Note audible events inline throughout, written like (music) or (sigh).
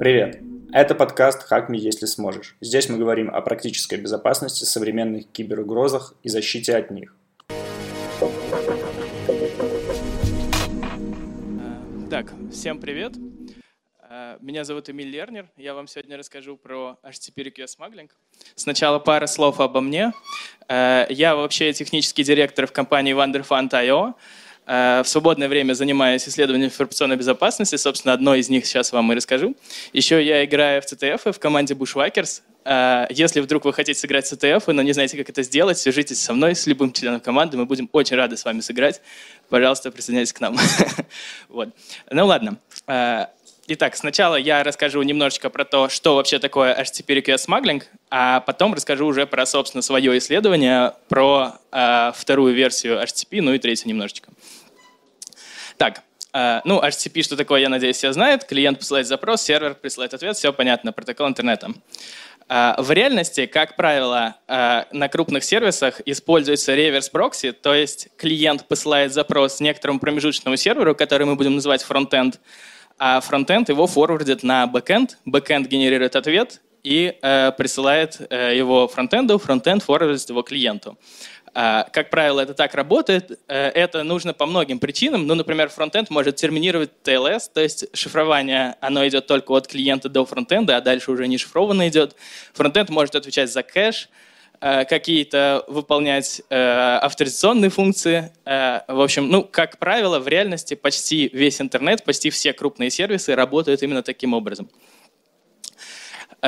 Привет! Это подкаст «Хак me, если сможешь». Здесь мы говорим о практической безопасности, современных киберугрозах и защите от них. Так, всем привет. Э, меня зовут Эмиль Лернер. Я вам сегодня расскажу про HTTP Request Smuggling. Сначала пара слов обо мне. Э, я вообще технический директор в компании Wonderfund.io. Э, в свободное время занимаюсь исследованием информационной безопасности. Собственно, одно из них сейчас вам и расскажу. Еще я играю в CTF в команде Bushwhackers. Э, если вдруг вы хотите сыграть в CTF, но не знаете, как это сделать, свяжитесь со мной, с любым членом команды. Мы будем очень рады с вами сыграть. Пожалуйста, присоединяйтесь к нам. (laughs) вот. Ну ладно. Э, итак, сначала я расскажу немножечко про то, что вообще такое HTTP Request Smuggling, а потом расскажу уже про, собственно, свое исследование, про э, вторую версию HTTP, ну и третью немножечко. Так, э, ну, HTTP, что такое, я надеюсь, все знают. Клиент посылает запрос, сервер присылает ответ, все понятно, протокол интернета. Э, в реальности, как правило, э, на крупных сервисах используется reverse proxy, то есть клиент посылает запрос некоторому промежуточному серверу, который мы будем называть фронтенд, а фронтенд его форвардит на бэкенд, бэкенд генерирует ответ и присылает его фронтенду, фронтенд форвардит его клиенту. А, как правило, это так работает. Э, это нужно по многим причинам. Ну, например, фронтенд может терминировать TLS, то есть шифрование, оно идет только от клиента до фронтенда, а дальше уже не шифрованно идет. Фронтенд может отвечать за кэш, э, какие-то выполнять э, авторизационные функции. В общем, ну, как правило, в реальности почти весь интернет, почти все крупные сервисы работают именно таким образом.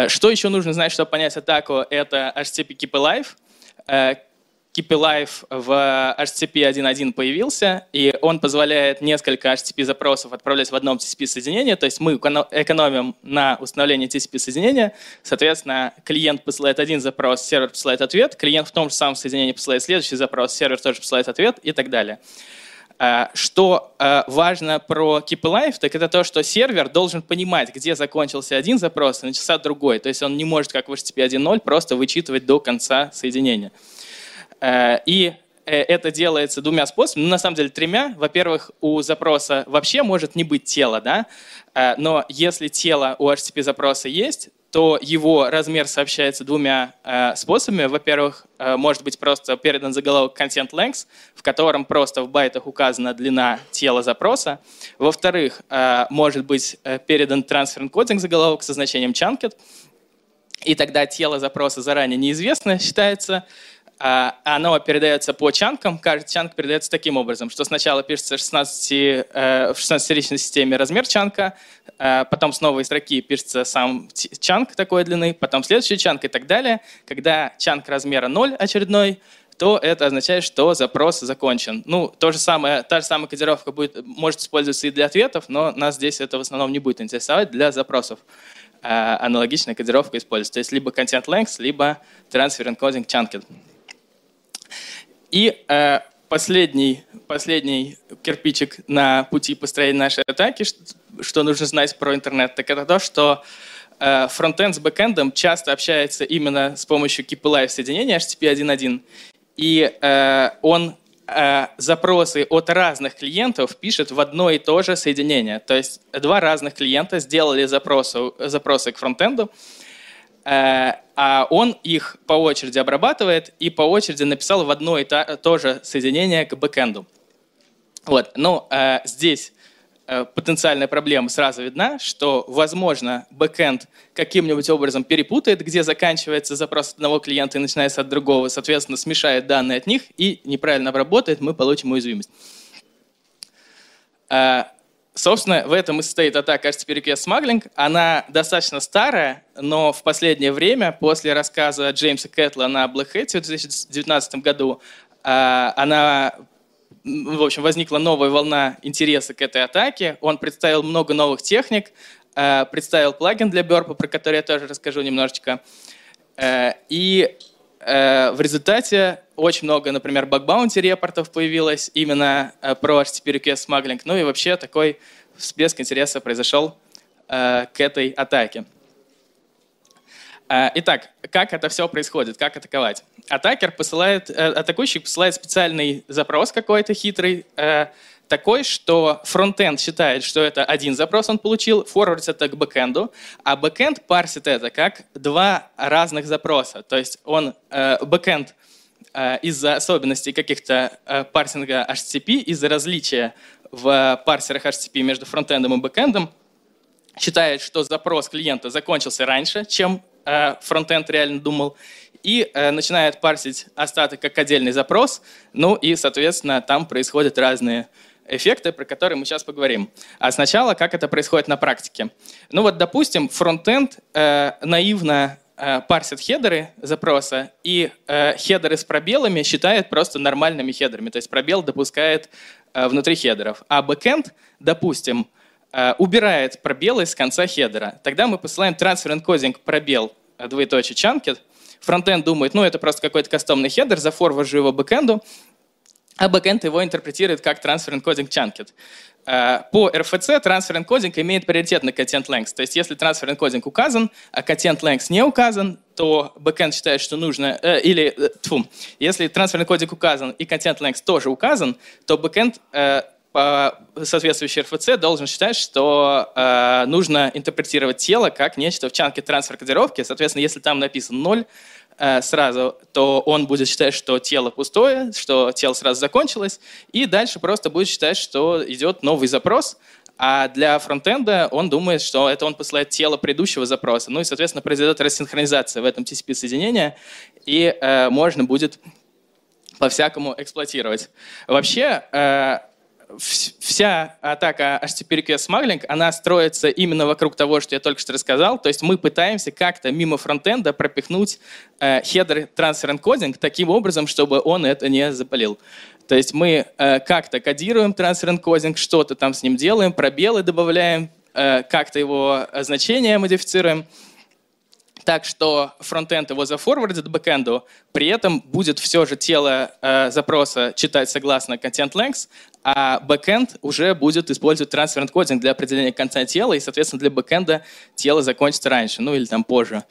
Что еще нужно знать, чтобы понять атаку? Это HTTP Keep Alive KeePLive в HTTP 1.1 появился, и он позволяет несколько HTTP-запросов отправлять в одном TCP-соединении, то есть мы экономим на установлении TCP-соединения, соответственно, клиент посылает один запрос, сервер посылает ответ, клиент в том же самом соединении посылает следующий запрос, сервер тоже посылает ответ и так далее. А, что а, важно про KeePLive, так это то, что сервер должен понимать, где закончился один запрос и начался другой. То есть он не может, как в HTTP 1.0, просто вычитывать до конца соединения. Э, и э, это делается двумя способами, ну, на самом деле тремя. Во-первых, у запроса вообще может не быть тела, да? Э, но если тело у HTTP запроса есть, то его размер сообщается двумя э, способами. Во-первых, э, может быть просто передан заголовок content length, в котором просто в байтах указана длина тела запроса. Во-вторых, э, может быть передан transfer encoding заголовок со значением chunket, и тогда тело запроса заранее неизвестно считается, оно передается по чанкам. Каждый чанк передается таким образом, что сначала пишется 16, э, в 16-ричной системе размер чанка, э, потом с новой строки пишется сам чанк такой длины, потом следующий чанк и так далее. Когда чанк размера 0 очередной, то это означает, что запрос закончен. Ну, то же самое, та же самая кодировка будет, может использоваться и для ответов, но нас здесь это в основном не будет интересовать для запросов. Э, аналогичная кодировка используется. То есть либо content length, либо transfer encoding chunked. И э, последний, последний кирпичик на пути построения нашей атаки, что, что нужно знать про интернет, так это то, что э, фронтенд с бэкэндом часто общается именно с помощью KeePLive соединения HTTP 1.1, и э, он э, запросы от разных клиентов пишет в одно и то же соединение. То есть два разных клиента сделали запросы, запросы к фронтенду, Э, а он их по очереди обрабатывает и по очереди написал в одно и то же соединение к бэкэнду. Вот. Но э, здесь э, потенциальная проблема сразу видна, что, возможно, бэкэнд каким-нибудь образом перепутает, где заканчивается запрос одного клиента и начинается от другого, соответственно, смешает данные от них и неправильно обработает, мы получим уязвимость. Собственно, в этом и состоит атака HTTP Request Smuggling. Она достаточно старая, но в последнее время, после рассказа Джеймса Кэтла на Black Hat в 2019 году, а, она, в общем, возникла новая волна интереса к этой атаке. Он представил много новых техник, а, представил плагин для Burp, про который я тоже расскажу немножечко. А, и Э, в результате очень много, например, баг-баунти репортов появилось именно э, про HTTP request smuggling. Ну и вообще такой всплеск интереса произошел э, к этой атаке. Итак, как это все происходит, как атаковать? Attacker посылает, атакующий посылает специальный запрос какой-то хитрый, такой, что фронтенд считает, что это один запрос он получил, форвардит это к бэкенду, а бэкенд парсит это как два разных запроса. То есть он э, бэкенд э, из-за особенностей каких-то э, парсинга HTTP, из-за различия в парсерах HTTP между фронтендом и бэкендом, считает, что запрос клиента закончился раньше, чем э, фронтенд реально думал, и э, начинает парсить остаток как отдельный запрос, ну и, соответственно, там происходят разные эффекты, про которые мы сейчас поговорим. А сначала, как это происходит на практике. Ну вот, допустим, фронтенд э, наивно э, парсит хедеры запроса, и э, хедеры с пробелами считает просто нормальными хедерами, то есть пробел допускает э, внутри хедеров. А бэкенд, допустим, убирает пробелы с конца хедера. Тогда мы посылаем transfer encoding пробел двоеточие chunket, Фронтенд думает, ну, это просто какой-то кастомный хедер, зафорваржу его бэкенду, а бэкенд его интерпретирует как transfer encoding chunket. Э, по RFC transfer encoding имеет приоритет на content length. То есть если transfer encoding указан, а content length не указан, то бэкенд считает, что нужно, э, или, э, тьфу, если transfer encoding указан и content length тоже указан, то бэкенд э, по соответствующей РФЦ должен считать, что э, нужно интерпретировать тело как нечто в чанке трансфер кодировки. Соответственно, если там написан 0 э, сразу, то он будет считать, что тело пустое, что тело сразу закончилось, и дальше просто будет считать, что идет новый запрос, а для фронтенда он думает, что это он посылает тело предыдущего запроса. Ну и, соответственно, произойдет рассинхронизация в этом TCP-соединения, и э, можно будет по-всякому эксплуатировать. Вообще, э, вся атака HTTP Request Smuggling, она строится именно вокруг того, что я только что рассказал. То есть мы пытаемся как-то мимо фронтенда пропихнуть э, хедер transfer encoding таким образом, чтобы он это не запалил. То есть мы э, как-то кодируем transfer encoding, что-то там с ним делаем, пробелы добавляем, э, как-то его значение модифицируем так что фронтенд его зафорвардит бэкенду, при этом будет все же тело э, запроса читать согласно content length, а бэкенд уже будет использовать transfer encoding для определения конца тела, и, соответственно, для бэкенда тело закончится раньше, ну или там позже.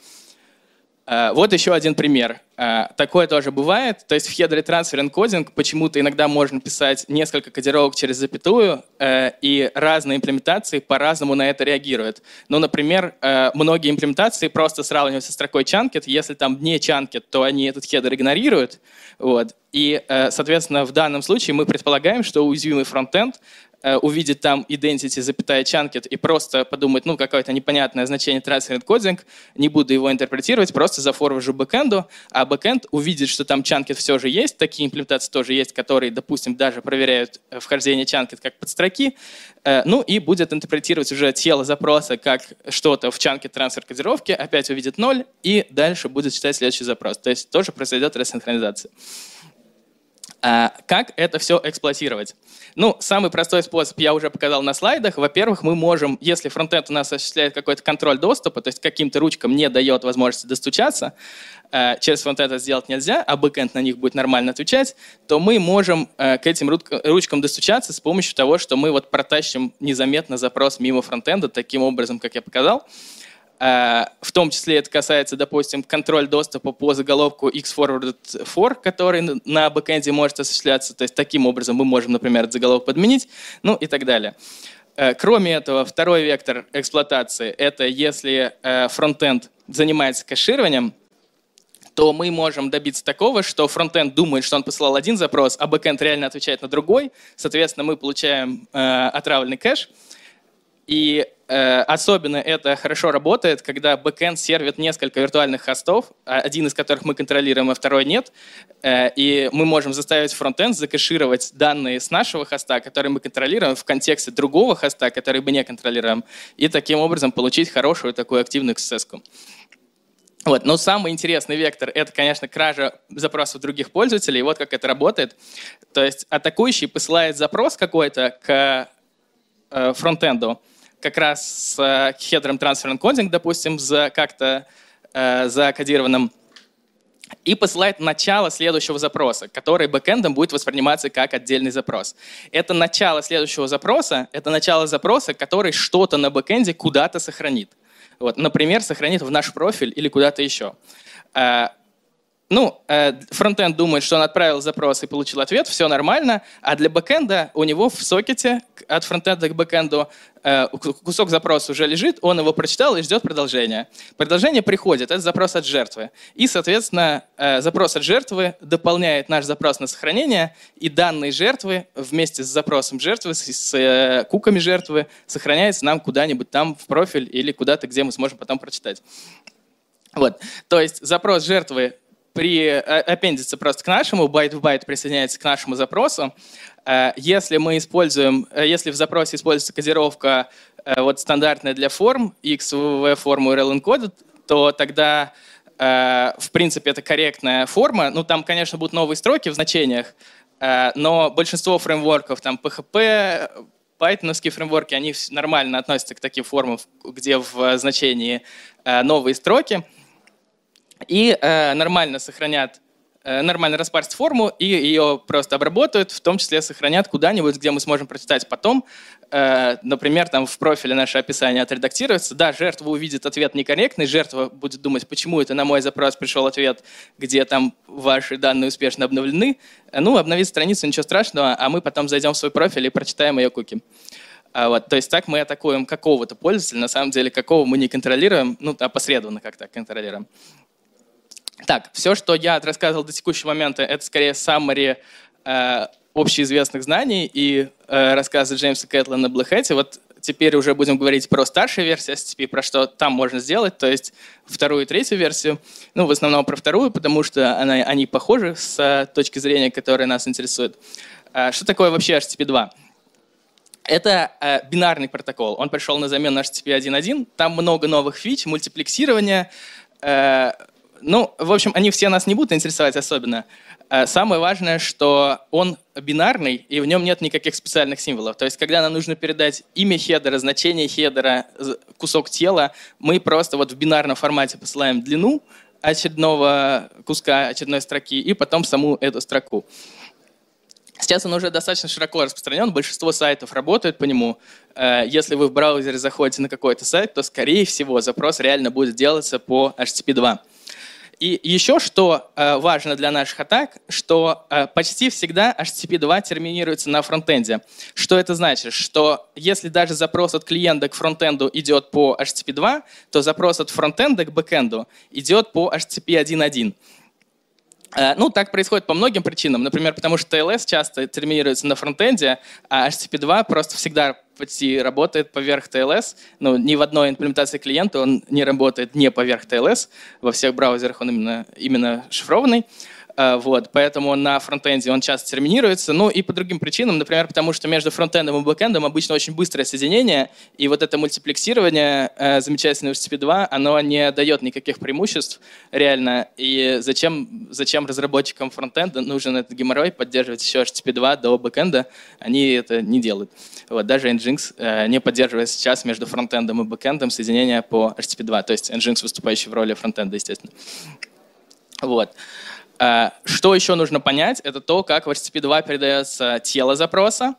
Э, вот еще один пример. Э, такое тоже бывает. То есть в хедере transfer encoding почему-то иногда можно писать несколько кодировок через запятую, э, и разные имплементации по-разному на это реагируют. Ну, например, многие имплементации просто сравнивают со строкой chunket. Если там не chunket, то они этот хедер игнорируют. Вот. И, соответственно, в данном случае мы предполагаем, что уязвимый фронтенд увидит там identity, запятая chunket и просто подумать, ну, какое-то непонятное значение transfer encoding, не буду его интерпретировать, просто зафорважу бэкэнду, а бэкэнд увидит, что там chunket все же есть, такие имплементации тоже есть, которые, допустим, даже проверяют э, вхождение chunket как подстроки, э, ну, и будет интерпретировать уже тело запроса как что-то в chunket трансфер кодировки, опять увидит 0, и дальше будет читать следующий запрос. То есть тоже произойдет рассинхронизация. А как это все эксплуатировать? Ну, самый простой способ я уже показал на слайдах. Во-первых, мы можем, если фронтенд у нас осуществляет какой-то контроль доступа, то есть каким-то ручкам не дает возможности достучаться, э, через фронтенд это сделать нельзя, а бэкенд на них будет нормально отвечать, то мы можем э, к этим ручкам достучаться с помощью того, что мы вот протащим незаметно запрос мимо фронтенда таким образом, как я показал. Э, в том числе это касается, допустим, контроль доступа по заголовку xforwarded for, который на бэкэнде может осуществляться. То есть таким образом мы можем, например, заголовок подменить, ну и так далее. Э, кроме этого, второй вектор эксплуатации – это если э, фронтенд занимается кэшированием, то мы можем добиться такого, что фронтенд думает, что он посылал один запрос, а бэкенд реально отвечает на другой. Соответственно, мы получаем э, отравленный кэш. И Э, особенно это хорошо работает, когда бэкэнд сервит несколько виртуальных хостов, а один из которых мы контролируем, а второй нет. Э, и мы можем заставить фронтенд закэшировать данные с нашего хоста, которые мы контролируем, в контексте другого хоста, который мы не контролируем, и таким образом получить хорошую такую активную XSS. -ку. Вот. Но самый интересный вектор — это, конечно, кража запросов других пользователей. Вот как это работает. То есть атакующий посылает запрос какой-то к э, фронтенду, как раз с э, хедром transfer encoding, допустим, за как-то э, закодированным, и посылает начало следующего запроса, который бэкэндом будет восприниматься как отдельный запрос. Это начало следующего запроса, это начало запроса, который что-то на бэкэнде куда-то сохранит. Вот, например, сохранит в наш профиль или куда-то еще. Ну, э, фронтенд думает, что он отправил запрос и получил ответ, все нормально, а для бэкенда у него в сокете от фронтенда к бэкенду э, кусок запроса уже лежит, он его прочитал и ждет продолжения. Продолжение приходит, это запрос от жертвы. И, соответственно, э, запрос от жертвы дополняет наш запрос на сохранение, и данные жертвы вместе с запросом жертвы, с, куками жертвы сохраняется нам куда-нибудь там в профиль или куда-то, где мы сможем потом прочитать. Вот. То есть запрос жертвы при аппендице просто к нашему, байт в байт присоединяется к нашему запросу. Э, если мы используем, э, если в запросе используется кодировка э, вот стандартная для форм, XVV форму RL encoded, то тогда в принципе это корректная форма. Ну там, конечно, будут новые строки в значениях, но большинство фреймворков, там PHP, Python фреймворки, они нормально относятся к таким формам, где в значении новые строки и э, нормально сохранят, э, нормально распарсят форму и ее просто обработают, в том числе сохранят куда-нибудь, где мы сможем прочитать потом. Э, например, там в профиле наше описание отредактируется. Да, жертва увидит ответ некорректный, жертва будет думать, почему это на мой запрос пришел ответ, где там ваши данные успешно обновлены. Ну, обновить страницу, ничего страшного, а мы потом зайдем в свой профиль и прочитаем ее куки. А вот, то есть так мы атакуем какого-то пользователя, на самом деле какого мы не контролируем, ну, опосредованно как-то контролируем. Так, все, что я рассказывал до текущего момента, это скорее summary э, общеизвестных знаний и э, рассказы Джеймса Кэтлина Hat. Вот теперь уже будем говорить про старшую версию STP, про что там можно сделать, то есть вторую и третью версию. Ну, в основном про вторую, потому что она, они похожи с точки зрения, которая нас интересует. Э, что такое вообще HTTP 2? Это э, бинарный протокол. Он пришел на замену HTTP 1.1. Там много новых фич, мультиплексирования, э, ну, в общем, они все нас не будут интересовать особенно. Э, самое важное, что он бинарный, и в нем нет никаких специальных символов. То есть, когда нам нужно передать имя хедера, значение хедера, кусок тела, мы просто вот в бинарном формате посылаем длину очередного куска, очередной строки, и потом саму эту строку. Сейчас он уже достаточно широко распространен, большинство сайтов работают по нему. Э, если вы в браузере заходите на какой-то сайт, то, скорее всего, запрос реально будет делаться по HTTP 2. И еще что э, важно для наших атак, что э, почти всегда HTTP 2 терминируется на фронтенде. Что это значит? Что если даже запрос от клиента к фронтенду идет по HTTP 2, то запрос от фронтенда к бэкенду идет по HTTP 1.1. Э, ну, так происходит по многим причинам. Например, потому что TLS часто терминируется на фронтенде, а HTTP 2 просто всегда почти работает поверх TLS. Ну, ни в одной имплементации клиента он не работает не поверх TLS. Во всех браузерах он именно, именно шифрованный. Э, вот, поэтому на фронтенде он часто терминируется. Ну и по другим причинам, например, потому что между фронтендом и бэкендом обычно очень быстрое соединение, и вот это мультиплексирование э, замечательного HTTP 2, оно не дает никаких преимуществ реально. И зачем, зачем разработчикам фронтенда нужен этот геморрой поддерживать еще HTTP 2 до бэкенда? Они это не делают. Вот, даже Nginx э, не поддерживает сейчас между фронтендом и бэкендом соединение по HTTP 2, то есть Nginx выступающий в роли фронтенда, естественно. Вот. Э, что еще нужно понять, это то, как в HTTP 2 передается тело запроса,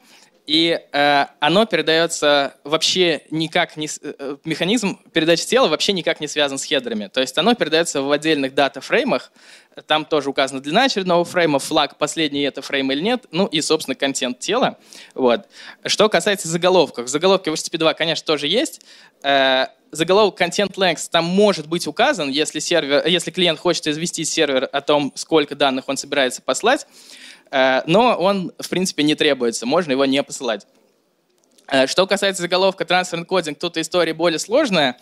и э, оно передается вообще никак не... Э, механизм передачи тела вообще никак не связан с хедерами. То есть оно передается в отдельных дата-фреймах, там тоже указана длина очередного фрейма, флаг, последний это фрейм или нет, ну и, собственно, контент тела. Вот. Что касается заголовков. Заголовки в HTTP 2, конечно, тоже есть. Э, заголовок content length там может быть указан, если, сервер, если клиент хочет известить сервер о том, сколько данных он собирается послать, э, но он, в принципе, не требуется, можно его не посылать. Э, что касается заголовка transfer encoding, тут история более сложная.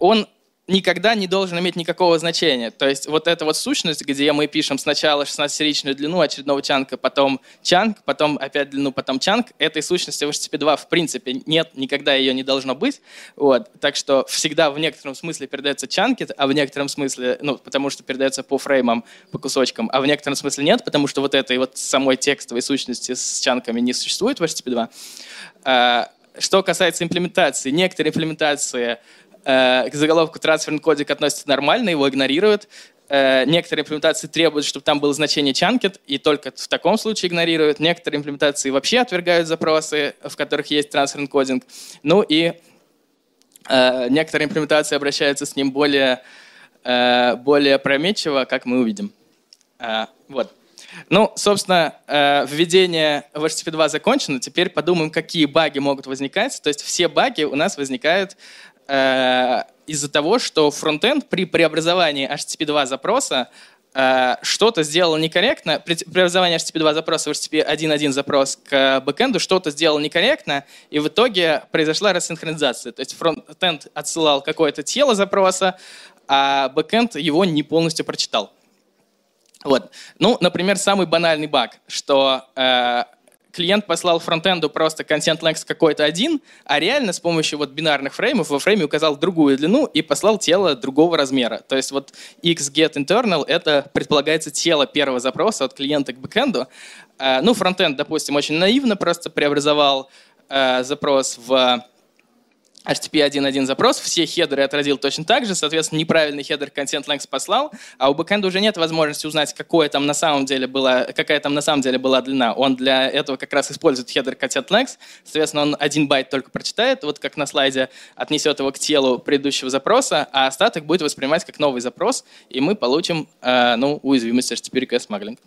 Он никогда не должен иметь никакого значения. То есть вот эта вот сущность, где мы пишем сначала 16-серичную длину очередного чанка, потом чанк, потом опять длину, потом чанк, этой сущности в HTTP 2 в принципе нет, никогда ее не должно быть. Вот. Так что всегда в некотором смысле передается чанкет, а в некотором смысле, ну, потому что передается по фреймам, по кусочкам, а в некотором смысле нет, потому что вот этой вот самой текстовой сущности с чанками не существует в HTTP 2. А, что касается имплементации, некоторые имплементации Э, к заголовку трансферный кодик относится нормально, его игнорируют. Э, некоторые имплементации требуют, чтобы там было значение чанкет, и только в таком случае игнорируют. Некоторые имплементации вообще отвергают запросы, в которых есть трансферный кодинг. Ну и э, некоторые имплементации обращаются с ним более э, более прометчиво, как мы увидим. Э, вот. Ну, собственно, э, введение в HTTP 2 закончено. Теперь подумаем, какие баги могут возникать. То есть все баги у нас возникают э, из-за того, что фронтенд при преобразовании HTTP 2 запроса э, что-то сделал некорректно, при преобразовании HTTP 2 запроса в HTTP 1.1 запрос к бэкенду что-то сделал некорректно, и в итоге произошла рассинхронизация. То есть фронтенд отсылал какое-то тело запроса, а бэкенд его не полностью прочитал. Вот. Ну, например, самый банальный баг, что э, клиент послал фронтенду просто content length какой-то один, а реально с помощью вот бинарных фреймов во фрейме указал другую длину и послал тело другого размера. То есть вот xGetInternal — это предполагается тело первого запроса от клиента к бэкенду. Э, ну, фронтенд, допустим, очень наивно просто преобразовал э, запрос в HTTP 1.1 запрос, все хедеры отразил точно так же, соответственно, неправильный header Content-Length послал, а у бэкэнда уже нет возможности узнать, какое там на самом деле была, какая там на самом деле была длина. Он для этого как раз использует header Content-Length, соответственно, он один байт только прочитает, вот как на слайде, отнесет его к телу предыдущего запроса, а остаток будет воспринимать как новый запрос, и мы получим э, ну, уязвимость HTTP request smuggling.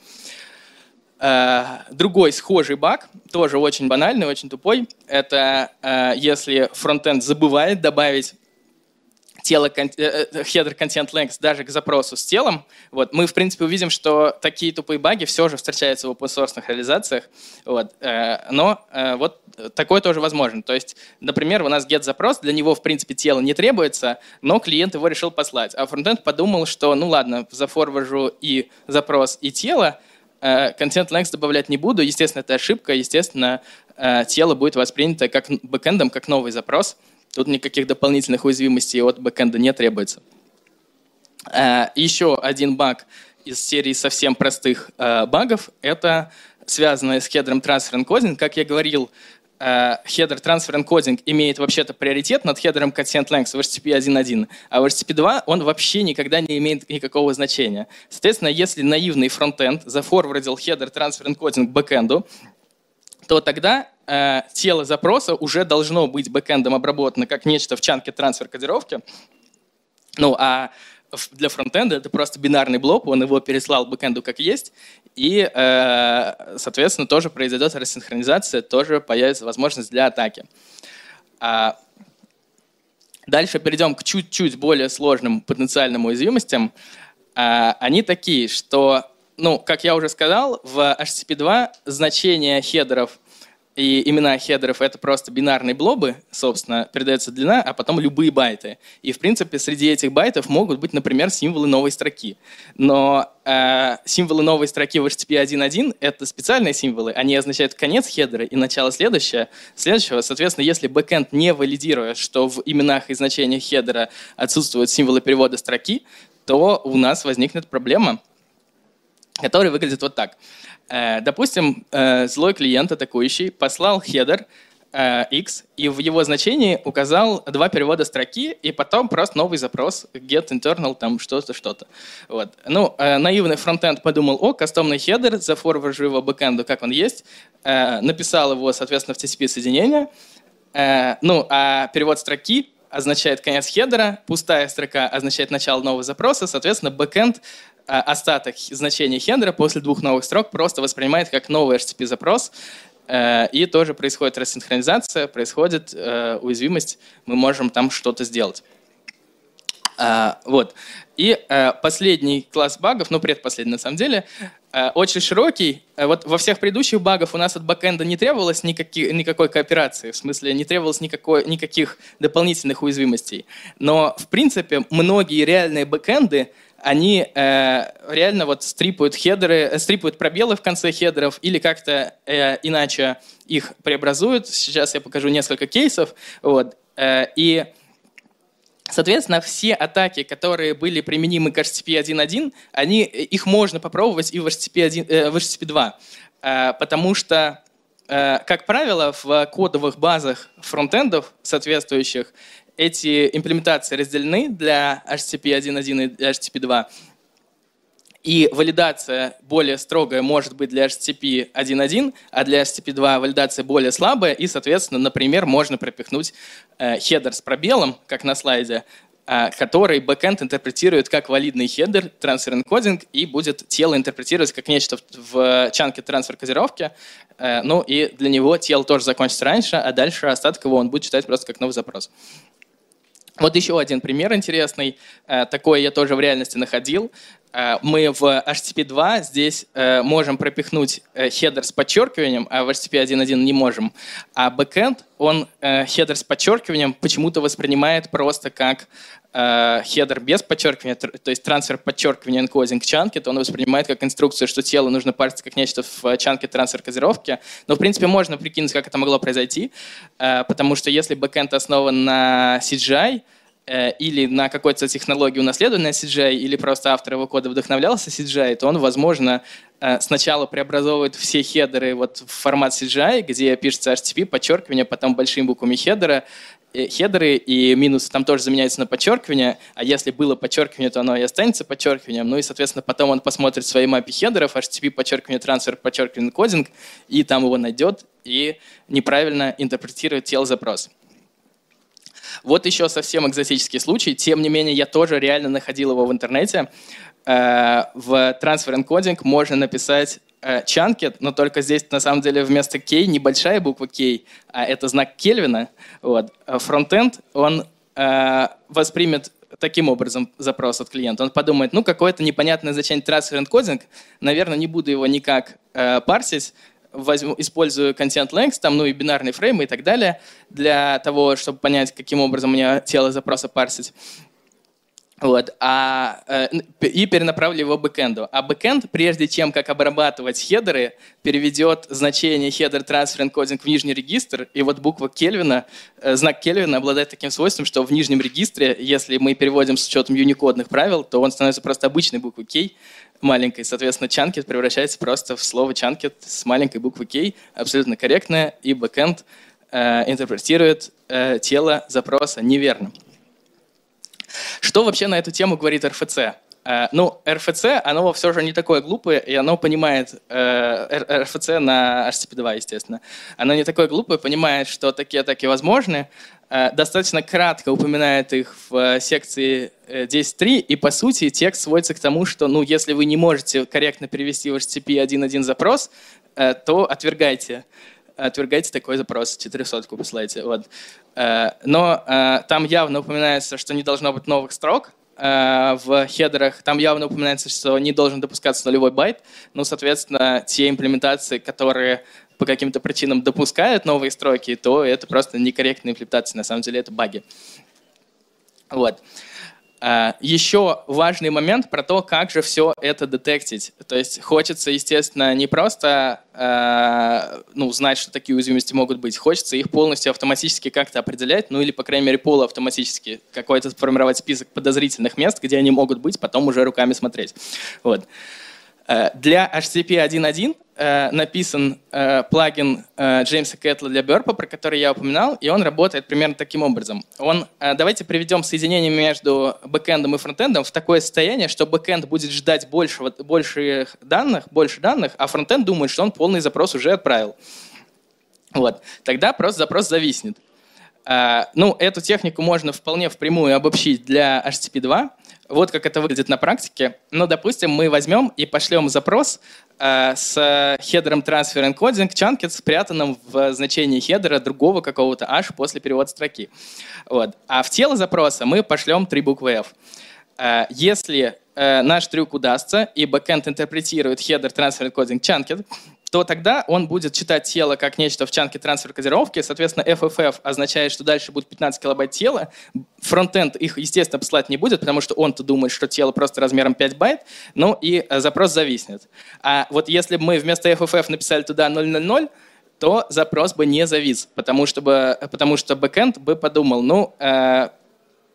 Э, другой схожий баг, тоже очень банальный, очень тупой, это э, если фронтенд забывает добавить тело, э, header content length даже к запросу с телом, вот, мы, в принципе, увидим, что такие тупые баги все же встречаются в open source реализациях. Вот, но вот такое тоже возможно. То есть, например, у нас get-запрос, для него, в принципе, тело не требуется, но клиент его решил послать. А фронтенд подумал, что, ну ладно, зафорваржу и запрос, и тело, Content length добавлять не буду. Естественно, это ошибка. Естественно, э, тело будет воспринято как бэкэндом, как новый запрос. Тут никаких дополнительных уязвимостей от бэкэнда не требуется. Э, Еще один баг из серии совсем простых э, багов – это связанное с header'ом Transfer-Encoding. Как я говорил, header Transfer-Encoding имеет вообще-то приоритет над header'ом Content-Length в HTTP 1.1, а в HTTP 2 он вообще никогда не имеет никакого значения. Соответственно, если наивный фронтенд зафорвардил header Transfer-Encoding к бэкенду, то тогда э, тело запроса уже должно быть бэкэндом обработано как нечто в чанке трансфер кодировки. Ну, а для фронтенда это просто бинарный блок, он его переслал бэкэнду как есть, и, э, соответственно, тоже произойдет рассинхронизация, тоже появится возможность для атаки. А дальше перейдем к чуть-чуть более сложным потенциальным уязвимостям. А, они такие, что, ну, как я уже сказал, в HTTP 2 значение хедеров и имена хедеров — это просто бинарные блобы, собственно, передается длина, а потом любые байты. И, в принципе, среди этих байтов могут быть, например, символы новой строки. Но э, символы новой строки в HTTP 1.1 — это специальные символы. Они означают конец хедера и начало следующего. следующего. Соответственно, если бэкэнд не валидирует, что в именах и значениях хедера отсутствуют символы перевода строки, то у нас возникнет проблема, которая выглядит вот так — Э, допустим, э, злой клиент, атакующий, послал header э, x и в его значении указал два перевода строки и потом просто новый запрос get internal там что-то что-то. Вот. Ну, наивный фронтенд подумал, о, кастомный header, зафорваржу его бэкэнду, как он есть, написал его, соответственно, в TCP соединение. Ну, а перевод строки означает конец хедера, пустая строка означает начало нового запроса, соответственно, бэкэнд остаток значения хедера после двух новых строк просто воспринимает как новый HTTP-запрос, э, и тоже происходит рассинхронизация, происходит э, уязвимость, мы можем там что-то сделать. Вот. И э, последний класс багов, ну предпоследний на самом деле, очень широкий. Вот во всех предыдущих багах у нас от бэкэнда не требовалось никаких, никакой кооперации, в смысле не требовалось никакой, никаких дополнительных уязвимостей. Но в принципе многие реальные бэкэнды они э, реально вот стрипают хедеры, э, стрипают пробелы в конце хедеров или как-то э, иначе их преобразуют. Сейчас я покажу несколько кейсов. Вот. Э, и Соответственно, все атаки, которые были применимы к HTTP 1.1, они, их можно попробовать и в HTTP, 1, э, в HTTP 2, э, потому что, э, как правило, в кодовых базах фронтендов соответствующих эти имплементации разделены для HTTP 1.1 и HTTP 2. И валидация более строгая может быть для HTTP 1.1, а для HTTP 2 валидация более слабая. И, соответственно, например, можно пропихнуть э, header с пробелом, как на слайде, а, который бэкэнд интерпретирует как валидный header, Transfer-Encoding, и будет тело интерпретировать как нечто в chunked transfer кодировке. Э, ну и для него тело тоже закончится раньше, а дальше остаток его он будет читать просто как новый запрос. Вот еще один пример интересный. Э, такой я тоже в реальности находил. Э, мы в HTTP 2 здесь э, можем пропихнуть header с подчеркиванием, а в HTTP 1.1 не можем. А backend, он header с подчеркиванием почему-то воспринимает просто как header без подчеркивания, то есть transfer подчеркивание encoding chunked, то он воспринимает как инструкцию, что тело нужно парсить как нечто в chunked transfer кодировке. Но, в принципе, можно прикинуть, как это могло произойти, потому что если бэкэнд основан на CGI, Э, или на какой-то технологии унаследованной CGI, или просто автор его кода вдохновлялся CGI, то он, возможно, э, сначала преобразовывает все хедеры вот в формат CGI, где пишется HTTP, подчеркивание, потом большими буквами хедера, э, хедеры и минусы там тоже заменяются на подчеркивание, а если было подчеркивание, то оно и останется подчеркиванием, ну и, соответственно, потом он посмотрит свои мапи хедеров, HTTP, подчеркивание, трансфер, подчеркивание, encoding, и там его найдет и неправильно интерпретирует тело запрос. Вот еще совсем экзотический случай. Тем не менее, я тоже реально находил его в интернете. Э, в Transfer Encoding можно написать чанкет, э, но только здесь на самом деле вместо K небольшая буква K, а это знак Кельвина. Вот. Фронтенд, он э, воспримет таким образом запрос от клиента. Он подумает, ну, какое-то непонятное значение transfer encoding, наверное, не буду его никак э, парсить, возьму, использую Content-Length, там, ну и бинарные фреймы и так далее, для того, чтобы понять, каким образом мне тело запроса парсить. Вот, а, э, и перенаправлю его бэкэнду. А бэкэнд, прежде чем как обрабатывать хедеры, переведет значение header Transfer-Encoding в нижний регистр, и вот буква Кельвина, э, знак Кельвина обладает таким свойством, что в нижнем регистре, если мы переводим с учетом юникодных правил, то он становится просто обычной буквой K, маленькой. Соответственно, чанкет превращается просто в слово чанкет с маленькой буквы K, абсолютно корректное, и бэкэнд э, интерпретирует э, тело запроса неверно. Что вообще на эту тему говорит РФЦ? Э, ну, РФЦ, оно все же не такое глупое, и оно понимает, э, РФЦ на HTTP2, естественно, оно не такое глупое, понимает, что такие атаки возможны, э, достаточно кратко упоминает их в секции 10.3, и по сути текст сводится к тому, что ну, если вы не можете корректно перевести в HTTP 1.1 запрос, то отвергайте отвергайте такой запрос, 400 посылайте. Вот. Но там явно упоминается, что не должно быть новых строк, Э, в хедерах, там явно упоминается, что не должен допускаться нулевой байт. Ну, соответственно, те имплементации, которые по каким-то причинам допускают новые строки, то это просто некорректные имплементации, на самом деле это баги. Вот. А, Еще важный момент про то, как же все это детектить. То есть хочется, естественно, не просто а, ну, знать, что такие уязвимости могут быть, хочется их полностью автоматически как-то определять, ну или, по крайней мере, полуавтоматически какой-то сформировать список подозрительных мест, где они могут быть, потом уже руками смотреть. Вот. Э, для HTTP 1.1 э, написан э, плагин Джеймса Кэтла для Burp, про который я упоминал, и он работает примерно таким образом. Он, давайте приведем соединение между бэкэндом и фронтендом в такое состояние, что бэкэнд будет ждать больше, больше данных, больше данных, а фронтенд думает, что он полный запрос уже отправил. Вот. Тогда просто запрос зависнет. Ну, эту технику можно вполне впрямую обобщить для HTTP 2, вот как это выглядит на практике. Ну, допустим, мы возьмем и пошлем запрос э, с хедером Transfer-Encoding chunked, спрятанным в значении хедера другого какого-то h после перевода строки. Вот. А в тело запроса мы пошлем три буквы f. Э, если э, наш трюк удастся, и бэкэнд интерпретирует header Transfer-Encoding chunked, то тогда он будет читать тело как нечто в chunked transfer кодировке. Соответственно, FFF означает, что дальше будет 15 килобайт тела. Фронтенд их, естественно, посылать не будет, потому что он-то думает, что тело просто размером 5 байт. Ну и э, запрос зависнет. А вот если бы мы вместо FFF написали туда 000, то запрос бы не завис, потому что, бы, потому что бэкэнд бы подумал, ну, э,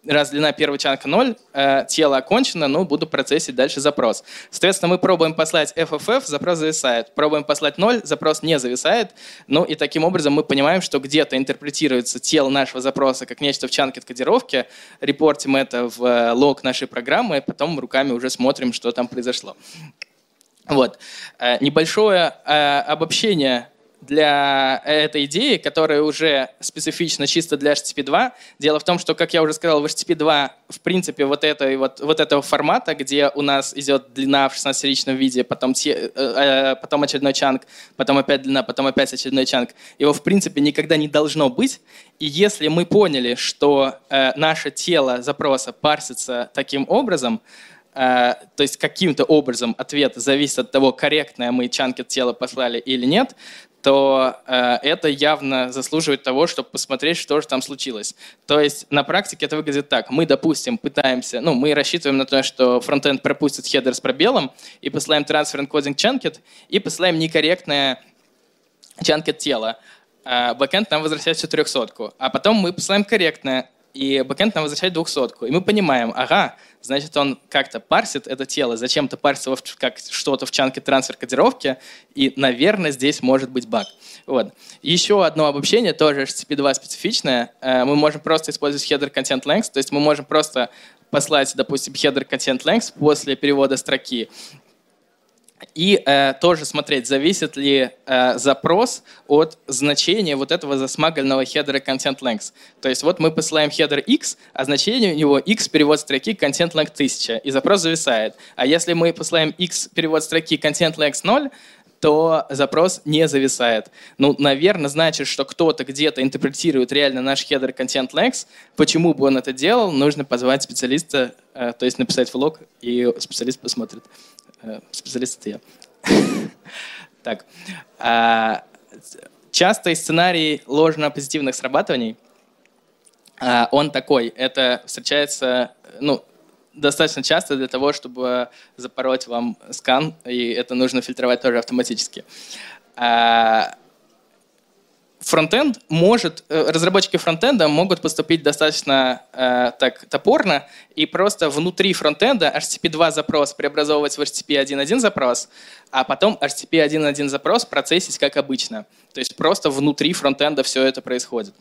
раз длина первого чанка 0, э, тело окончено, но буду процессить дальше запрос. Соответственно, мы пробуем послать FFF, запрос зависает. Пробуем послать 0, запрос не зависает. Ну и таким образом мы понимаем, что где-то интерпретируется тело нашего запроса как нечто в чанке кодировки, репортим это в э, лог нашей программы, и потом руками уже смотрим, что там произошло. Вот. Э, небольшое э, обобщение для этой идеи, которая уже специфична чисто для HTTP 2. Дело в том, что, как я уже сказал, в HTTP 2 в принципе вот, этой, вот, вот этого формата, где у нас идет длина в 16-ричном виде, потом, э, э, потом очередной чанк, потом опять длина, потом опять очередной чанк, его в принципе никогда не должно быть. И если мы поняли, что э, наше тело запроса парсится таким образом, Э, то есть каким-то образом ответ зависит от того, корректное мы чанкет тела послали или нет, то э, это явно заслуживает того, чтобы посмотреть, что же там случилось. То есть на практике это выглядит так. Мы, допустим, пытаемся, ну, мы рассчитываем на то, что фронтенд пропустит хедер с пробелом, и посылаем transfer encoding чанкет, и посылаем некорректное чанкет тела. А бэкэнд нам возвращает всю трехсотку. А потом мы посылаем корректное и бэкэнд нам возвращает двухсотку. И мы понимаем, ага, значит, он как-то парсит это тело, зачем-то парсит как что-то в чанке трансфер кодировки, и, наверное, здесь может быть баг. Вот. Еще одно обобщение, тоже HTTP2 специфичное. Э, мы можем просто использовать header content length, то есть мы можем просто послать, допустим, header content length после перевода строки и э, тоже смотреть, зависит ли э, запрос от значения вот этого засмагального хедера content length. То есть вот мы посылаем хедер x, а значение у него x перевод строки content length 1000, и запрос зависает. А если мы посылаем x перевод строки content length 0, то запрос не зависает. Ну, наверное, значит, что кто-то где-то интерпретирует реально наш header content length. Почему бы он это делал, нужно позвать специалиста, э, то есть написать влог, и специалист посмотрит. Специалист это я. (laughs) Так. А, частый сценарий ложно-позитивных срабатываний, а, он такой. Это встречается, ну, достаточно часто для того, чтобы запороть вам скан, и это нужно фильтровать тоже автоматически. А, фронтенд может, э, разработчики фронтенда могут поступить достаточно э, так топорно и просто внутри фронтенда HTTP2 запрос преобразовывать в HTTP 1.1 запрос, а потом HTTP 1.1 запрос процессить как обычно. То есть просто внутри фронтенда все это происходит.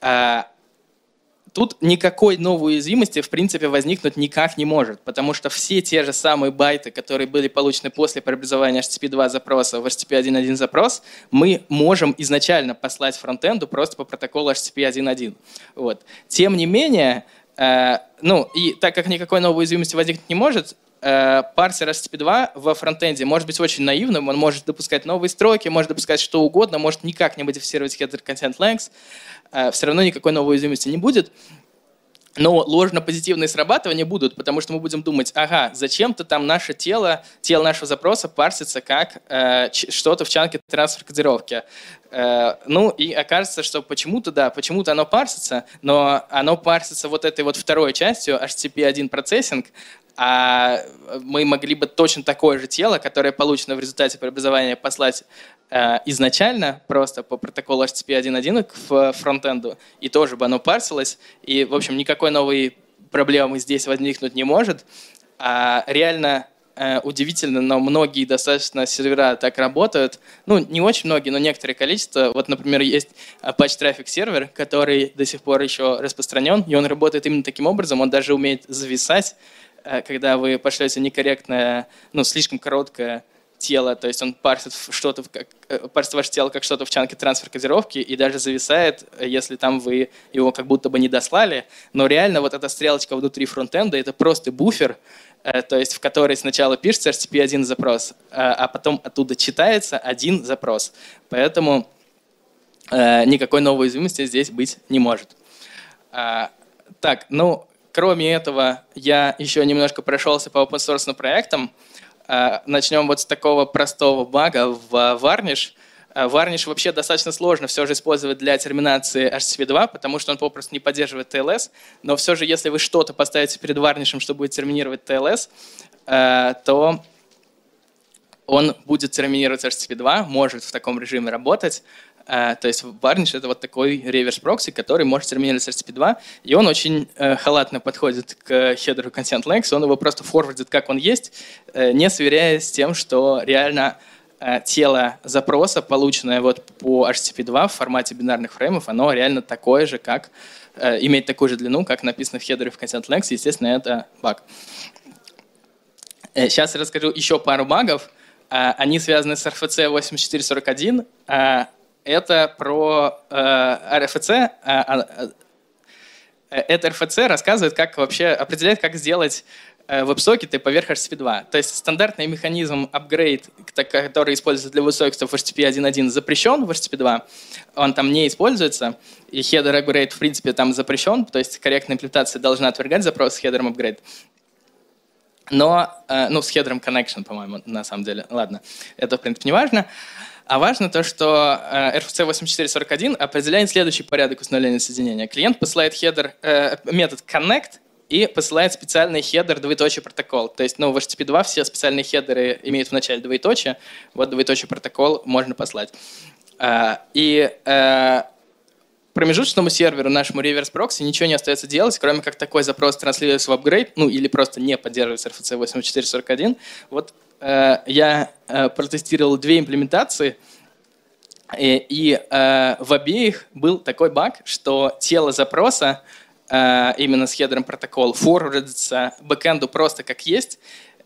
Э, Тут никакой новой уязвимости, в принципе, возникнуть никак не может, потому что все те же самые байты, которые были получены после преобразования HTTP 2 запроса в HTTP 1.1 запрос, мы можем изначально послать фронтенду просто по протоколу HTTP 1.1. Вот. Тем не менее, э, ну, и так как никакой новой уязвимости возникнуть не может, парсер HTTP 2 во фронтенде может быть очень наивным, он может допускать новые строки, может допускать что угодно, может никак не модифицировать header content length, Э, все равно никакой новой уязвимости не будет. Но ложно-позитивные срабатывания будут, потому что мы будем думать, ага, зачем-то там наше тело, тело нашего запроса парсится как э, что-то в чанке трансфер-кодировки. Э, ну и окажется, что почему-то, да, почему-то оно парсится, но оно парсится вот этой вот второй частью, HTTP1 процессинг, а мы могли бы точно такое же тело, которое получено в результате преобразования, послать э, изначально просто по протоколу HTTP 1.1 к фронтенду, и тоже бы оно парсилось, и, в общем, никакой новой проблемы здесь возникнуть не может. А реально э, удивительно, но многие достаточно сервера так работают. Ну, не очень многие, но некоторое количество. Вот, например, есть Apache Traffic сервер, который до сих пор еще распространен, и он работает именно таким образом, он даже умеет зависать, Э, когда вы пошлете некорректное, ну, слишком короткое тело, то есть он парсит что-то, э, парсит ваше тело как что-то в чанке трансфер кодировки и даже зависает, если там вы его как будто бы не дослали, но реально вот эта стрелочка внутри фронтенда это просто буфер, э, то есть в который сначала пишется HTTP1 запрос, а потом оттуда читается один запрос. Поэтому никакой новой уязвимости здесь быть не может. А, так, ну, Кроме этого, я еще немножко прошелся по open source проектам. А, начнем вот с такого простого бага в Varnish. А, Varnish вообще достаточно сложно все же использовать для терминации HTTP2, потому что он попросту не поддерживает TLS. Но все же, если вы что-то поставите перед Varnish, что будет терминировать TLS, а, то он будет терминировать HTTP2, может в таком режиме работать. Uh, то есть Varnish — это вот такой реверс-прокси, который может терминировать HTTP2, и он очень uh, халатно подходит к хедеру Consent Length, он его просто форвардит, как он есть, uh, не сверяясь с тем, что реально тело запроса, полученное вот по HTTP2 в формате бинарных фреймов, оно реально такое же, как имеет такую же длину, как написано в хедере в Consent Length, естественно, это баг. Сейчас я расскажу еще пару багов, Они связаны с RFC 8441. Это про RFC. Это RFC рассказывает, как вообще определяет, как сделать веб-сокеты поверх HTTP 2. То есть стандартный механизм апгрейд, который используется для веб-сокетов в HTTP 1.1, запрещен в HTTP 2. Он там не используется. И header upgrade, в принципе, там запрещен. То есть корректная имплементация должна отвергать запрос с header upgrade. Но, э, ну, с хедром connection, по-моему, на самом деле. Ладно, это, в принципе, не важно. А важно то, что э, RFC 8441 определяет следующий порядок установления соединения. Клиент посылает хедер, э, метод connect и посылает специальный хедер двоеточие протокол. То есть ну, в HTTP 2 все специальные хедеры имеют в начале двоеточие. Вот двоеточие протокол можно послать. И промежуточному серверу, нашему реверс прокси, ничего не остается делать, кроме как такой запрос транслируется в апгрейд, ну или просто не поддерживается RFC 8441. Вот э, я э, протестировал две имплементации, и, и э, в обеих был такой баг, что тело запроса э, именно с хедером протокол форвардится бэкэнду просто как есть,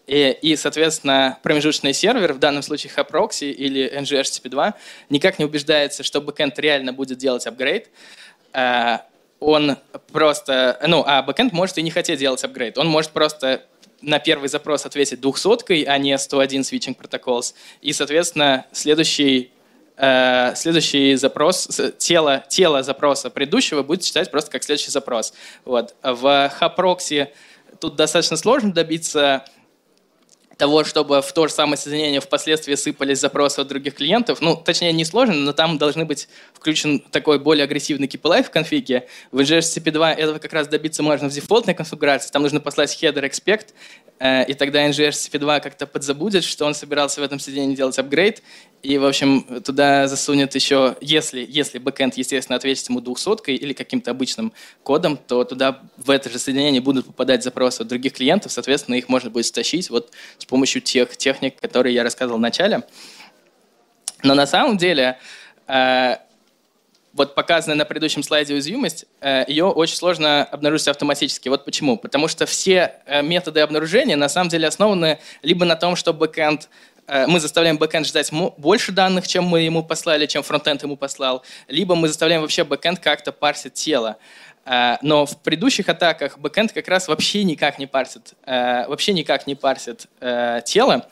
и, и, соответственно, промежуточный сервер, в данном случае HAProxy или NGHTTP2, никак не убеждается, что бэкэнд реально будет делать апгрейд. Э, он просто, ну, а бэкэнд может и не хотеть делать апгрейд. Он может просто на первый запрос ответить 200 а не 101 switching protocols. И, соответственно, следующий э, следующий запрос, тело, тело запроса предыдущего будет считать просто как следующий запрос. Вот. В HAProxy тут достаточно сложно добиться того, чтобы в то же самое соединение впоследствии сыпались запросы от других клиентов, ну, точнее, не сложно, но там должны быть включен такой более агрессивный KPLI в конфиге. В NGSCP 2 этого как раз добиться можно в дефолтной конфигурации. Там нужно послать header expect, э, и тогда NGSCP 2 как-то подзабудет, что он собирался в этом соединении делать апгрейд, и, в общем, туда засунет еще, если, если бэкэнд, естественно, ответит ему 200 или каким-то обычным кодом, то туда в это же соединение будут попадать запросы от других клиентов, соответственно, их можно будет стащить вот с помощью тех техник, которые я рассказывал в начале. Но на самом деле, э, вот показанная на предыдущем слайде уязвимость, э, ее очень сложно обнаружить автоматически. Вот почему. Потому что все э, методы обнаружения на самом деле основаны либо на том, что бэкэнд Э, мы заставляем бэкэнд ждать больше данных, чем мы ему послали, чем фронтенд ему послал, либо мы заставляем вообще бэкэнд как-то парсить тело. Э, но в предыдущих атаках бэкэнд как раз вообще никак не парсит, э, вообще никак не парсит тело.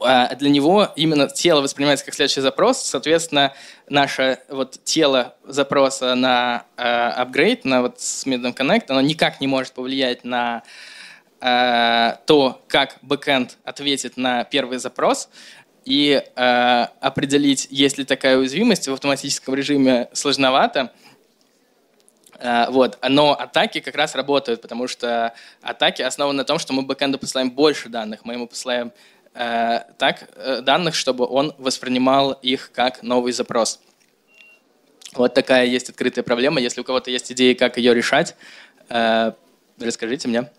Для него именно тело воспринимается как следующий запрос, соответственно, наше вот тело запроса на апгрейд, на вот с методом connect, оно никак не может повлиять на то, как бэкэнд ответит на первый запрос, и определить, есть ли такая уязвимость в автоматическом режиме, сложновато. Э, вот. Но атаки как раз работают, потому что атаки основаны на том, что мы бэкэнду посылаем больше данных, мы ему посылаем э, так э, данных, чтобы он воспринимал их как новый запрос. Вот такая есть открытая проблема. Если у кого-то есть идеи, как ее решать, э, расскажите мне.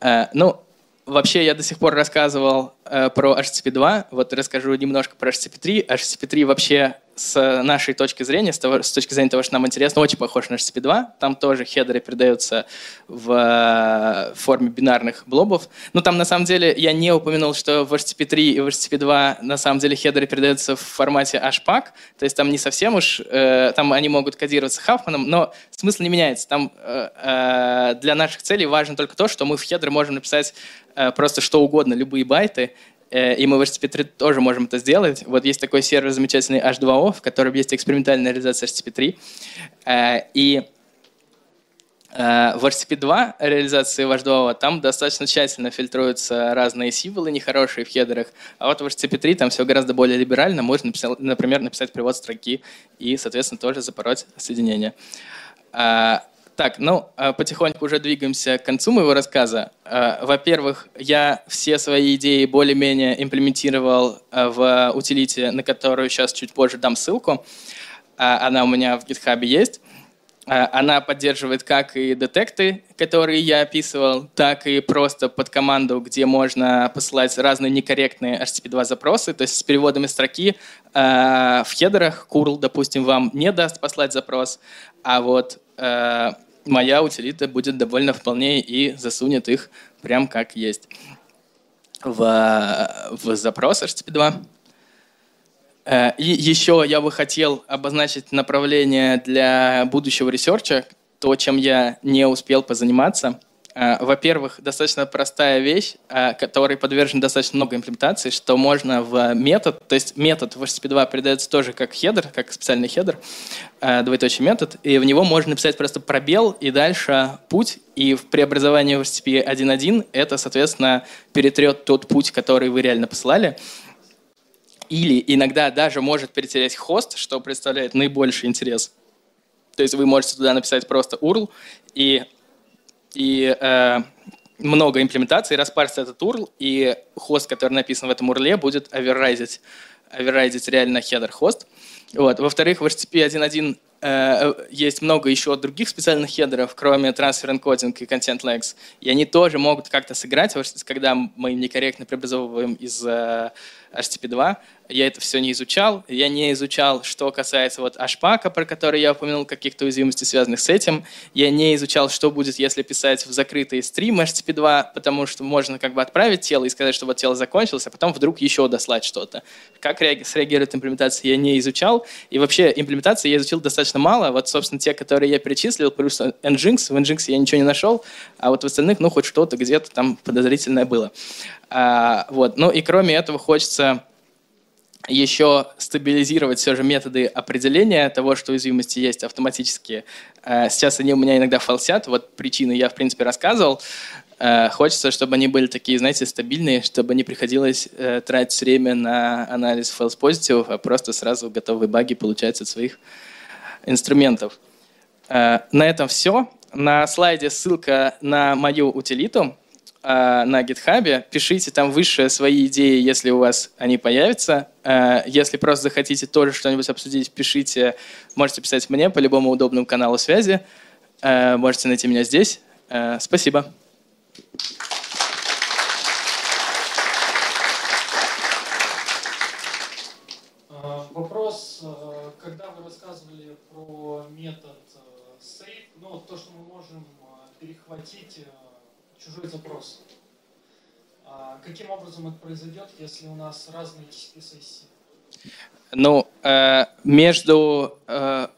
Э, ну, вообще я до сих пор рассказывал э, про HTTP 2, вот расскажу немножко про HTTP 3. HTTP 3 вообще с нашей точки зрения, с, того, с точки зрения того, что нам интересно, очень похож на HTTP 2. Там тоже хедеры передаются в э, форме бинарных блобов. Но там на самом деле я не упомянул, что в HTTP 3 и в HTTP 2 на самом деле хедеры передаются в формате HPAC, то есть там не совсем уж, э, там они могут кодироваться хафманом, но смысл не меняется. Там э, э, для наших целей важно только то, что мы в хедер можем написать э, просто что угодно, любые байты, и мы в HTTP3 тоже можем это сделать. Вот есть такой сервер замечательный H2O, в котором есть экспериментальная реализация HTTP3. Э, и э, в HTTP2 реализации в H2O там достаточно тщательно фильтруются разные символы нехорошие в хедерах, а вот в HTTP3 там все гораздо более либерально. Можно, например, написать привод строки и, соответственно, тоже запороть соединение. Так, ну, а, потихоньку уже двигаемся к концу моего рассказа. А, во-первых, я все свои идеи более-менее имплементировал а, в утилите, на которую сейчас чуть позже дам ссылку. Она у меня в GitHub есть. Она поддерживает как и детекты, которые я описывал, так и просто под команду, где можно посылать разные некорректные HTTP2 запросы, то есть с переводами строки в хедерах curl, допустим, вам не даст послать запрос, а вот моя утилита будет довольно вполне и засунет их прям как есть. в, в запрос HTTP2. Э, и еще я бы хотел обозначить направление для будущего ресерча, то, чем я не успел позаниматься. Э, во-первых, достаточно простая вещь, э, которой подвержен достаточно много имплементаций, что можно в метод, то есть метод в HTTP2 передается тоже как хедер, как специальный хедер, двоеточие метод, и в него можно написать просто пробел и дальше путь, и в преобразовании в HTTP 1.1 это, соответственно, перетрет тот путь, который вы реально послали, или иногда даже может перетереть хост, что представляет наибольший интерес. То есть вы можете туда написать просто URL и, и э, много имплементаций, распарсить этот URL, и хост, который написан в этом URL, будет оверрайзить, оверрайзить реально хедер хост. Вот. Во-вторых, в HTTP 1.1 э, есть много еще других специальных хедеров, кроме Transfer Encoding и Content Legs, и они тоже могут как-то сыграть, когда мы некорректно преобразовываем из э, HTTP 2, я это все не изучал. Я не изучал, что касается вот ашпака, про который я упомянул, каких-то уязвимостей, связанных с этим. Я не изучал, что будет, если писать в закрытый стрим HTTP 2, потому что можно как бы отправить тело и сказать, что вот тело закончилось, а потом вдруг еще дослать что-то. Как среагирует имплементация, я не изучал. И вообще имплементации я изучил достаточно мало. Вот, собственно, те, которые я перечислил, плюс Nginx. В Nginx я ничего не нашел, а вот в остальных, ну, хоть что-то где-то там подозрительное было. А, вот. Ну и кроме этого хочется еще стабилизировать все же методы определения того, что уязвимости есть автоматически. А, сейчас они у меня иногда фалсят, вот причины я, в принципе, рассказывал. А, хочется, чтобы они были такие, знаете, стабильные, чтобы не приходилось э, тратить время на анализ false positive, а просто сразу готовые баги получать от своих инструментов. На этом все. На слайде ссылка на мою утилиту – э, на GitHub, пишите там выше свои идеи, если у вас они появятся. Э, если просто захотите тоже что-нибудь обсудить, пишите. Можете писать мне по любому удобному каналу связи. Э, можете найти меня здесь. Э, спасибо. Вопрос, когда вы рассказывали про метод save, ну, то, что мы можем перехватить чужой запрос. А каким образом это произойдет, если у нас разные TCP-сессии? Ну, э, между э,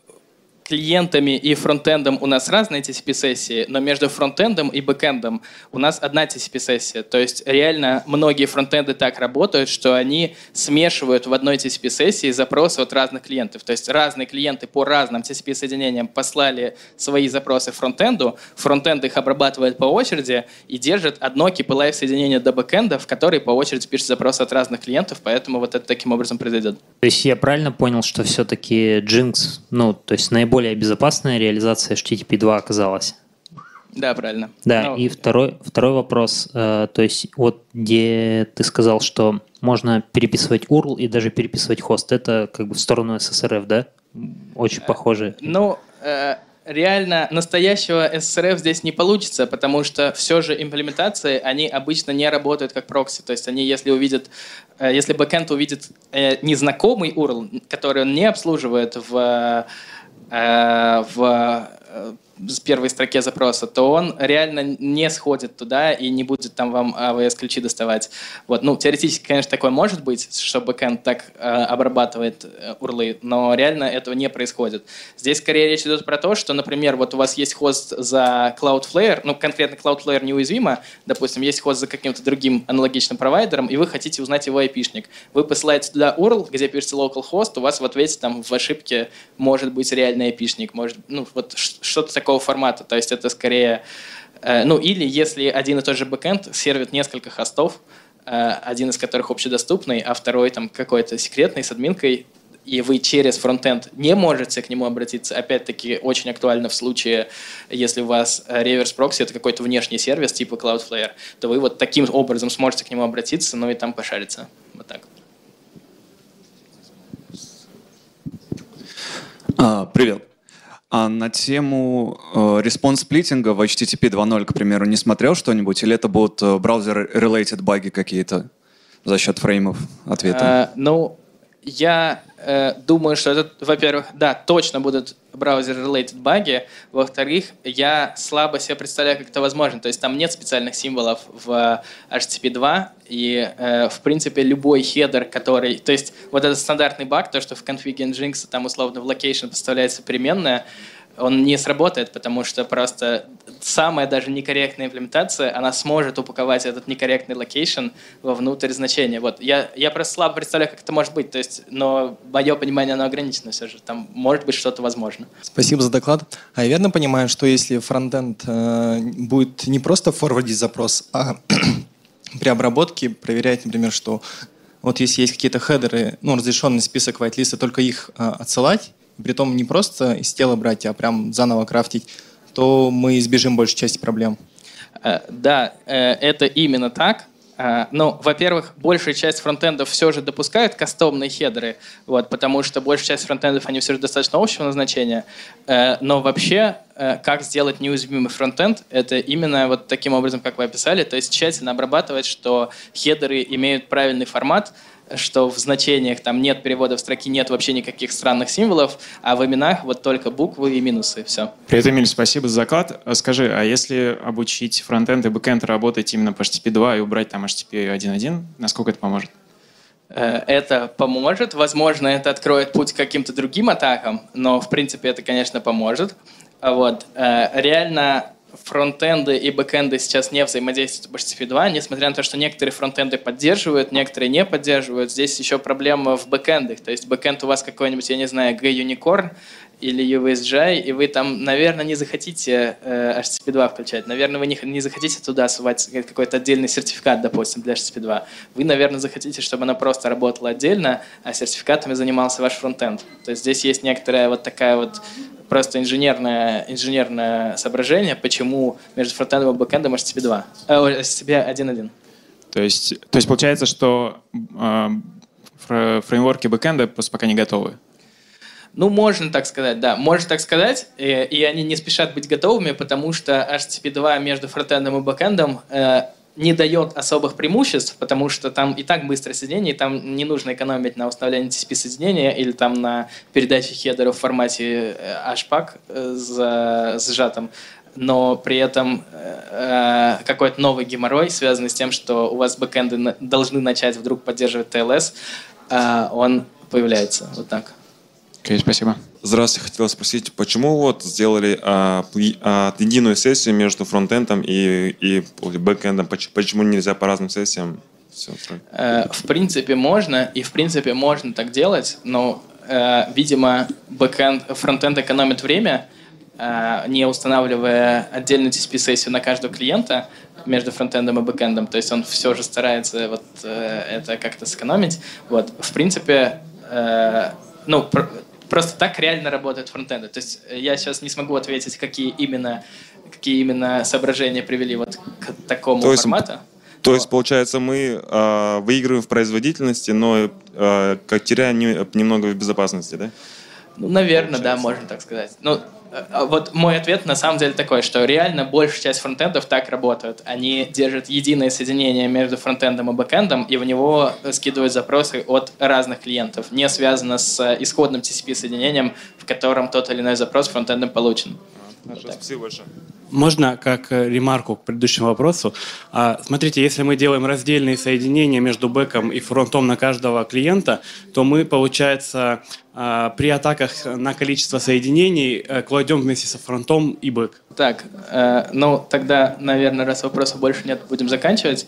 клиентами и фронтендом у нас разные TCP-сессии, но между фронтендом и бэкендом у нас одна TCP-сессия. То есть реально многие фронтенды так работают, что они смешивают в одной TCP-сессии запросы от разных клиентов. То есть разные клиенты по разным TCP-соединениям послали свои запросы фронтенду, фронтенд их обрабатывает по очереди и держит одно keep-alive соединение до бэкенда, в который по очереди пишет запросы от разных клиентов, поэтому вот это таким образом произойдет. То есть я правильно понял, что все-таки Jinx, ну, то есть наиболее более безопасная реализация HTTP 2 оказалась. Да, правильно. Да, Но... Ну, и второй, второй вопрос, э, то есть вот где ты сказал, что можно переписывать URL и даже переписывать хост, это как бы в сторону SSRF, да? Очень э, похоже. Ну, э, реально настоящего SSRF здесь не получится, потому что все же имплементации, они обычно не работают как прокси. То есть они, если увидят, э, если бэкэнд увидит э, незнакомый URL, который он не обслуживает в Э, в с первой строке запроса, то он реально не сходит туда и не будет там вам AWS-ключи доставать. Вот. Ну, теоретически, конечно, такое может быть, что бэкэнд так э, обрабатывает э, но реально этого не происходит. Здесь скорее речь идет про то, что, например, вот у вас есть хост за Cloudflare, ну, конкретно Cloudflare неуязвимо, допустим, есть хост за каким-то другим аналогичным провайдером, и вы хотите узнать его IP-шник. Вы посылаете туда URL, где пишете localhost, у вас в ответе там в ошибке может быть реальный IP-шник, может, ну, вот что-то такое такого формата. То есть это скорее... Э, ну, или если один и тот же бэкэнд сервит несколько хостов, э, один из которых общедоступный, а второй там какой-то секретный с админкой, и вы через фронтенд не можете к нему обратиться, опять-таки очень актуально в случае, если у вас reverse proxy это какой-то внешний сервис типа Cloudflare, то вы вот таким образом сможете к нему обратиться, ну и там пошариться. Вот так. А, привет. А на тему э, response splitting а в HTTP 2.0, к примеру, не смотрел что-нибудь? Или это будут э, браузер-related баги какие-то за счет фреймов ответа? А, ну, я э, думаю, что это, во-первых, да, точно будут браузер-related баги. Во-вторых, я слабо себе представляю, как это возможно. То есть там нет специальных символов в HTTP 2, и, э, в принципе, любой хедер, который... То есть вот этот стандартный баг, то, что в config Nginx там условно в location поставляется переменная, он не сработает, потому что просто самая даже некорректная имплементация, она сможет упаковать этот некорректный location вовнутрь значения. Вот. Я, я просто слабо представляю, как это может быть, то есть, но мое понимание, оно ограничено все же. Там может быть что-то возможно. Спасибо за доклад. А я верно понимаю, что если фронтенд э, будет не просто форвардить запрос, а (clears throat) при обработке проверять, например, что вот если есть какие-то хедеры, ну, разрешенный список whitelist, только их э, отсылать, при том не просто из тела брать, а прям заново крафтить, то мы избежим большей части проблем. Э, да, э, это именно так. Э, ну, во-первых, большая часть фронтендов все же допускают кастомные хедеры, вот, потому что большая часть фронтендов, они все же достаточно общего назначения. Но вообще, как сделать неуязвимый фронтенд, это именно вот таким образом, как вы описали, то есть тщательно обрабатывать, что хедеры имеют правильный формат, что в значениях там нет переводов строки, нет вообще никаких странных символов, а в именах вот только буквы и минусы, все. Привет, Эмиль, спасибо за доклад. А скажи, а если обучить фронтенд и бэкенд работать именно по HTTP 2 и убрать там HTTP 1.1, насколько это поможет? Э, это поможет. Возможно, это откроет путь к каким-то другим атакам, но, в принципе, это, конечно, поможет. Вот. Э, реально фронтенды и бэкенды сейчас не взаимодействуют в HTTP 2, несмотря на то, что некоторые фронтенды поддерживают, некоторые не поддерживают. Здесь еще проблема в бэкендах. То есть бэкенд у вас какой-нибудь, я не знаю, Gunicorn или USGI, и вы там, наверное, не захотите э, HTTP 2 включать. Наверное, вы не, не захотите туда сувать какой-то отдельный сертификат, допустим, для HTTP 2. Вы, наверное, захотите, чтобы она просто работала отдельно, а сертификатами занимался ваш фронтенд. То есть здесь есть некоторая вот такая вот просто инженерное, инженерное соображение, почему между фронтендом и бэкэндом HTTP 2, э, HTTP 1.1. То есть, то есть получается, что э, фреймворки бэкэнда просто пока не готовы? Ну, можно так сказать, да. Можно так сказать, и, и они не спешат быть готовыми, потому что HTTP 2 между фронтендом и бэкэндом э, не дает особых преимуществ, потому что там и так быстрое соединение, и там не нужно экономить на установлении TCP соединения или там на передаче хедеров в формате э, HPACK э, за, сжатым но при этом э, какой-то новый геморрой, связанный с тем, что у вас бэкэнды должны начать вдруг поддерживать TLS, э, он появляется. Вот так. Окей, okay, спасибо. Здравствуйте, хотел спросить, почему вот сделали а, а, единую сессию между фронтендом и, и бэкэндом? Почему нельзя по разным сессиям все э, В принципе, можно, и в принципе можно так делать, но, э, видимо, бэкэнд, фронтенд экономит время, э, не устанавливая отдельную TCP-сессию на каждого клиента между фронтендом и бэкэндом. То есть он все же старается вот э, это как-то сэкономить. Вот. В принципе, э, ну, просто так реально работают фронтенды. То есть э, я сейчас не смогу ответить, какие именно, какие именно соображения привели вот к такому то есть, формату. То есть, получается, мы э, выигрываем в производительности, но э, как теряем не, немного в безопасности, да? Ну, наверное, получается. да, можно так сказать. Ну, а вот мой ответ на самом деле такой, что реально большая часть фронтендов так работают. Они держат единое соединение между фронтендом и бэкендом, и в него скидывают запросы от разных клиентов, не связано с исходным TCP-соединением, в котором тот или иной запрос фронтендом получен. Хорошо, вот спасибо большое. Можно как э, ремарку к предыдущему вопросу. А, смотрите, если мы делаем раздельные соединения между бэком и фронтом на каждого клиента, то мы, получается, а, при атаках на количество соединений э, кладем вместе со фронтом и бэк. Так, э, ну тогда, наверное, раз вопросов больше нет, будем заканчивать.